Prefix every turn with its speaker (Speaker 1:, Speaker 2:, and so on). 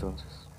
Speaker 1: entonces.